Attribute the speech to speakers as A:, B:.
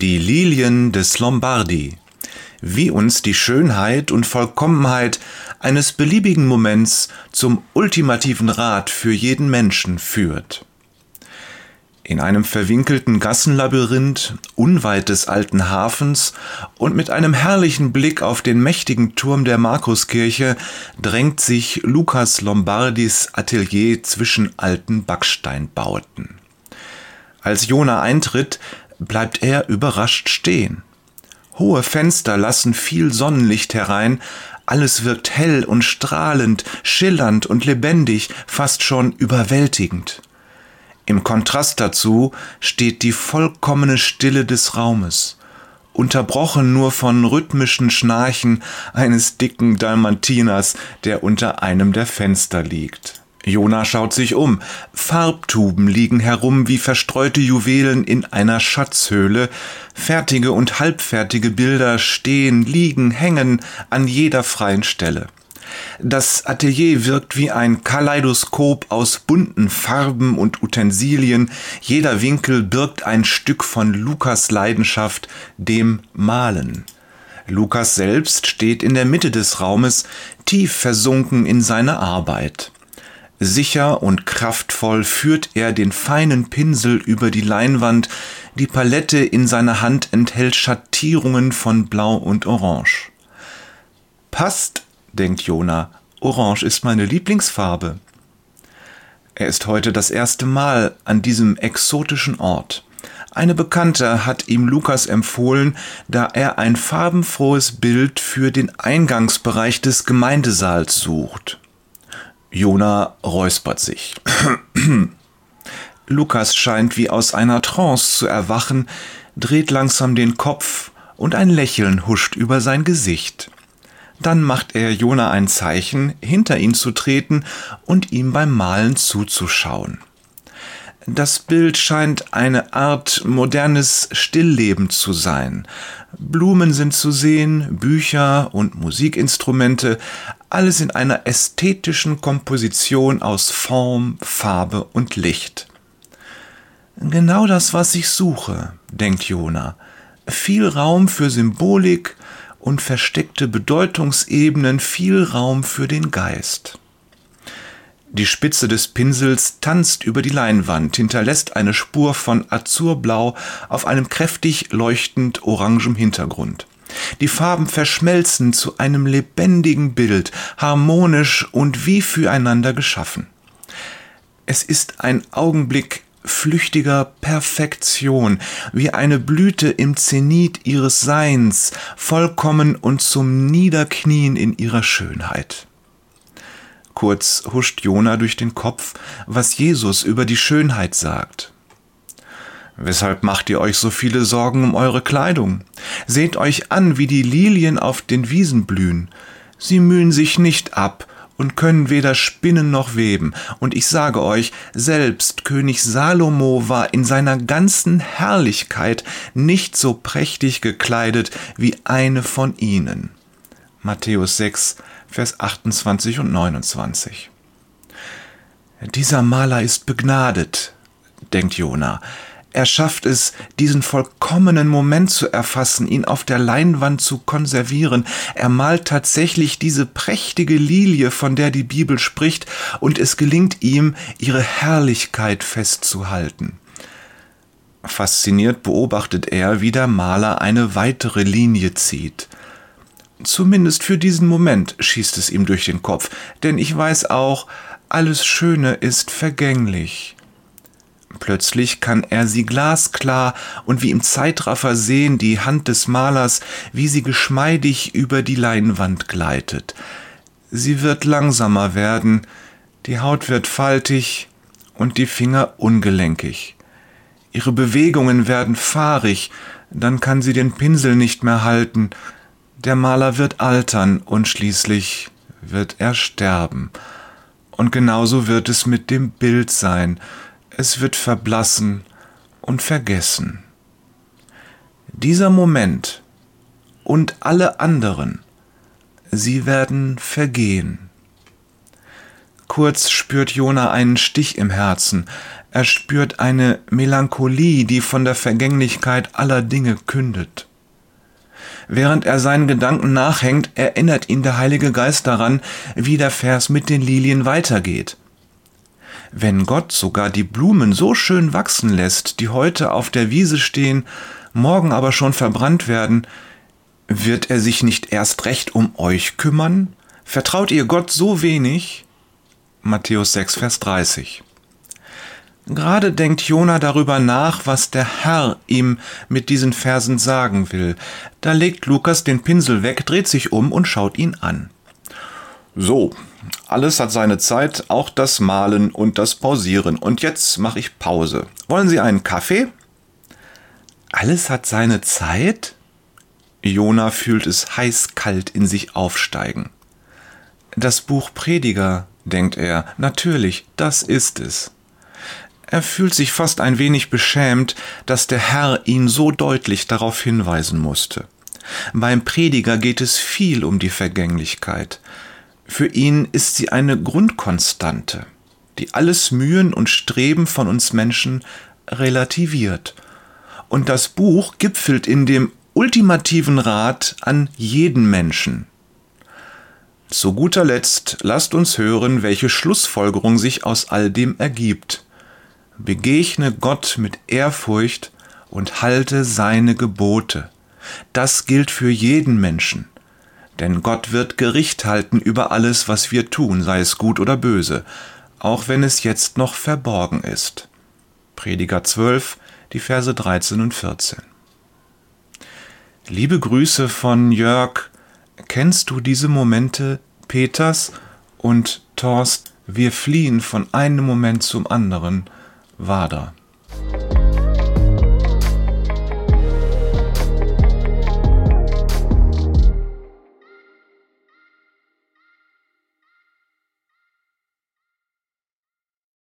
A: Die Lilien des Lombardi. Wie uns die Schönheit und Vollkommenheit eines beliebigen Moments zum ultimativen Rat für jeden Menschen führt. In einem verwinkelten Gassenlabyrinth unweit des alten Hafens und mit einem herrlichen Blick auf den mächtigen Turm der Markuskirche drängt sich Lukas Lombardis Atelier zwischen alten Backsteinbauten. Als Jona eintritt, bleibt er überrascht stehen. Hohe Fenster lassen viel Sonnenlicht herein, alles wirkt hell und strahlend, schillernd und lebendig, fast schon überwältigend. Im Kontrast dazu steht die vollkommene Stille des Raumes, unterbrochen nur von rhythmischen Schnarchen eines dicken Dalmatiners, der unter einem der Fenster liegt. Jona schaut sich um. Farbtuben liegen herum wie verstreute Juwelen in einer Schatzhöhle. Fertige und halbfertige Bilder stehen, liegen, hängen an jeder freien Stelle. Das Atelier wirkt wie ein Kaleidoskop aus bunten Farben und Utensilien. Jeder Winkel birgt ein Stück von Lukas Leidenschaft, dem Malen. Lukas selbst steht in der Mitte des Raumes, tief versunken in seine Arbeit. Sicher und kraftvoll führt er den feinen Pinsel über die Leinwand, die Palette in seiner Hand enthält Schattierungen von Blau und Orange. Passt, denkt Jona, Orange ist meine Lieblingsfarbe. Er ist heute das erste Mal an diesem exotischen Ort. Eine Bekannte hat ihm Lukas empfohlen, da er ein farbenfrohes Bild für den Eingangsbereich des Gemeindesaals sucht. Jona räuspert sich. Lukas scheint wie aus einer Trance zu erwachen, dreht langsam den Kopf und ein Lächeln huscht über sein Gesicht. Dann macht er Jona ein Zeichen, hinter ihn zu treten und ihm beim Malen zuzuschauen. Das Bild scheint eine Art modernes Stillleben zu sein. Blumen sind zu sehen, Bücher und Musikinstrumente, alles in einer ästhetischen Komposition aus Form, Farbe und Licht. Genau das, was ich suche, denkt Jona. Viel Raum für Symbolik und versteckte Bedeutungsebenen, viel Raum für den Geist. Die Spitze des Pinsels tanzt über die Leinwand, hinterlässt eine Spur von Azurblau auf einem kräftig leuchtend orangem Hintergrund. Die Farben verschmelzen zu einem lebendigen Bild, harmonisch und wie füreinander geschaffen. Es ist ein Augenblick flüchtiger Perfektion, wie eine Blüte im Zenit ihres Seins, vollkommen und zum Niederknien in ihrer Schönheit. Kurz huscht Jona durch den Kopf, was Jesus über die Schönheit sagt. Weshalb macht ihr euch so viele Sorgen um eure Kleidung? Seht euch an, wie die Lilien auf den Wiesen blühen. Sie mühen sich nicht ab und können weder spinnen noch weben. Und ich sage euch, selbst König Salomo war in seiner ganzen Herrlichkeit nicht so prächtig gekleidet wie eine von ihnen. Matthäus 6, Vers 28 und 29. Dieser Maler ist begnadet, denkt Jona. Er schafft es, diesen vollkommenen Moment zu erfassen, ihn auf der Leinwand zu konservieren. Er malt tatsächlich diese prächtige Lilie, von der die Bibel spricht, und es gelingt ihm, ihre Herrlichkeit festzuhalten. Fasziniert beobachtet er, wie der Maler eine weitere Linie zieht. Zumindest für diesen Moment schießt es ihm durch den Kopf, denn ich weiß auch, alles Schöne ist vergänglich. Plötzlich kann er sie glasklar und wie im Zeitraffer sehen die Hand des Malers, wie sie geschmeidig über die Leinwand gleitet. Sie wird langsamer werden, die Haut wird faltig und die Finger ungelenkig. Ihre Bewegungen werden fahrig, dann kann sie den Pinsel nicht mehr halten. Der Maler wird altern und schließlich wird er sterben. Und genauso wird es mit dem Bild sein, es wird verblassen und vergessen. Dieser Moment und alle anderen, sie werden vergehen. Kurz spürt Jona einen Stich im Herzen. Er spürt eine Melancholie, die von der Vergänglichkeit aller Dinge kündet. Während er seinen Gedanken nachhängt, erinnert ihn der Heilige Geist daran, wie der Vers mit den Lilien weitergeht. Wenn Gott sogar die Blumen so schön wachsen lässt, die heute auf der Wiese stehen, morgen aber schon verbrannt werden, wird er sich nicht erst recht um euch kümmern? Vertraut ihr Gott so wenig? Matthäus 6, Vers 30. Gerade denkt Jona darüber nach, was der Herr ihm mit diesen Versen sagen will. Da legt Lukas den Pinsel weg, dreht sich um und schaut ihn an. So, alles hat seine Zeit, auch das Malen und das Pausieren. Und jetzt mache ich Pause. Wollen Sie einen Kaffee? Alles hat seine Zeit? Jona fühlt es heiß-kalt in sich aufsteigen. Das Buch Prediger, denkt er, natürlich, das ist es. Er fühlt sich fast ein wenig beschämt, dass der Herr ihn so deutlich darauf hinweisen musste. Beim Prediger geht es viel um die Vergänglichkeit. Für ihn ist sie eine Grundkonstante, die alles Mühen und Streben von uns Menschen relativiert. Und das Buch gipfelt in dem ultimativen Rat an jeden Menschen. Zu guter Letzt lasst uns hören, welche Schlussfolgerung sich aus all dem ergibt begegne Gott mit Ehrfurcht und halte seine Gebote. Das gilt für jeden Menschen. Denn Gott wird Gericht halten über alles, was wir tun, sei es gut oder böse, auch wenn es jetzt noch verborgen ist. Prediger 12, die Verse 13 und 14. Liebe Grüße von Jörg. Kennst du diese Momente Peters und Torst? Wir fliehen von einem Moment zum anderen. Wader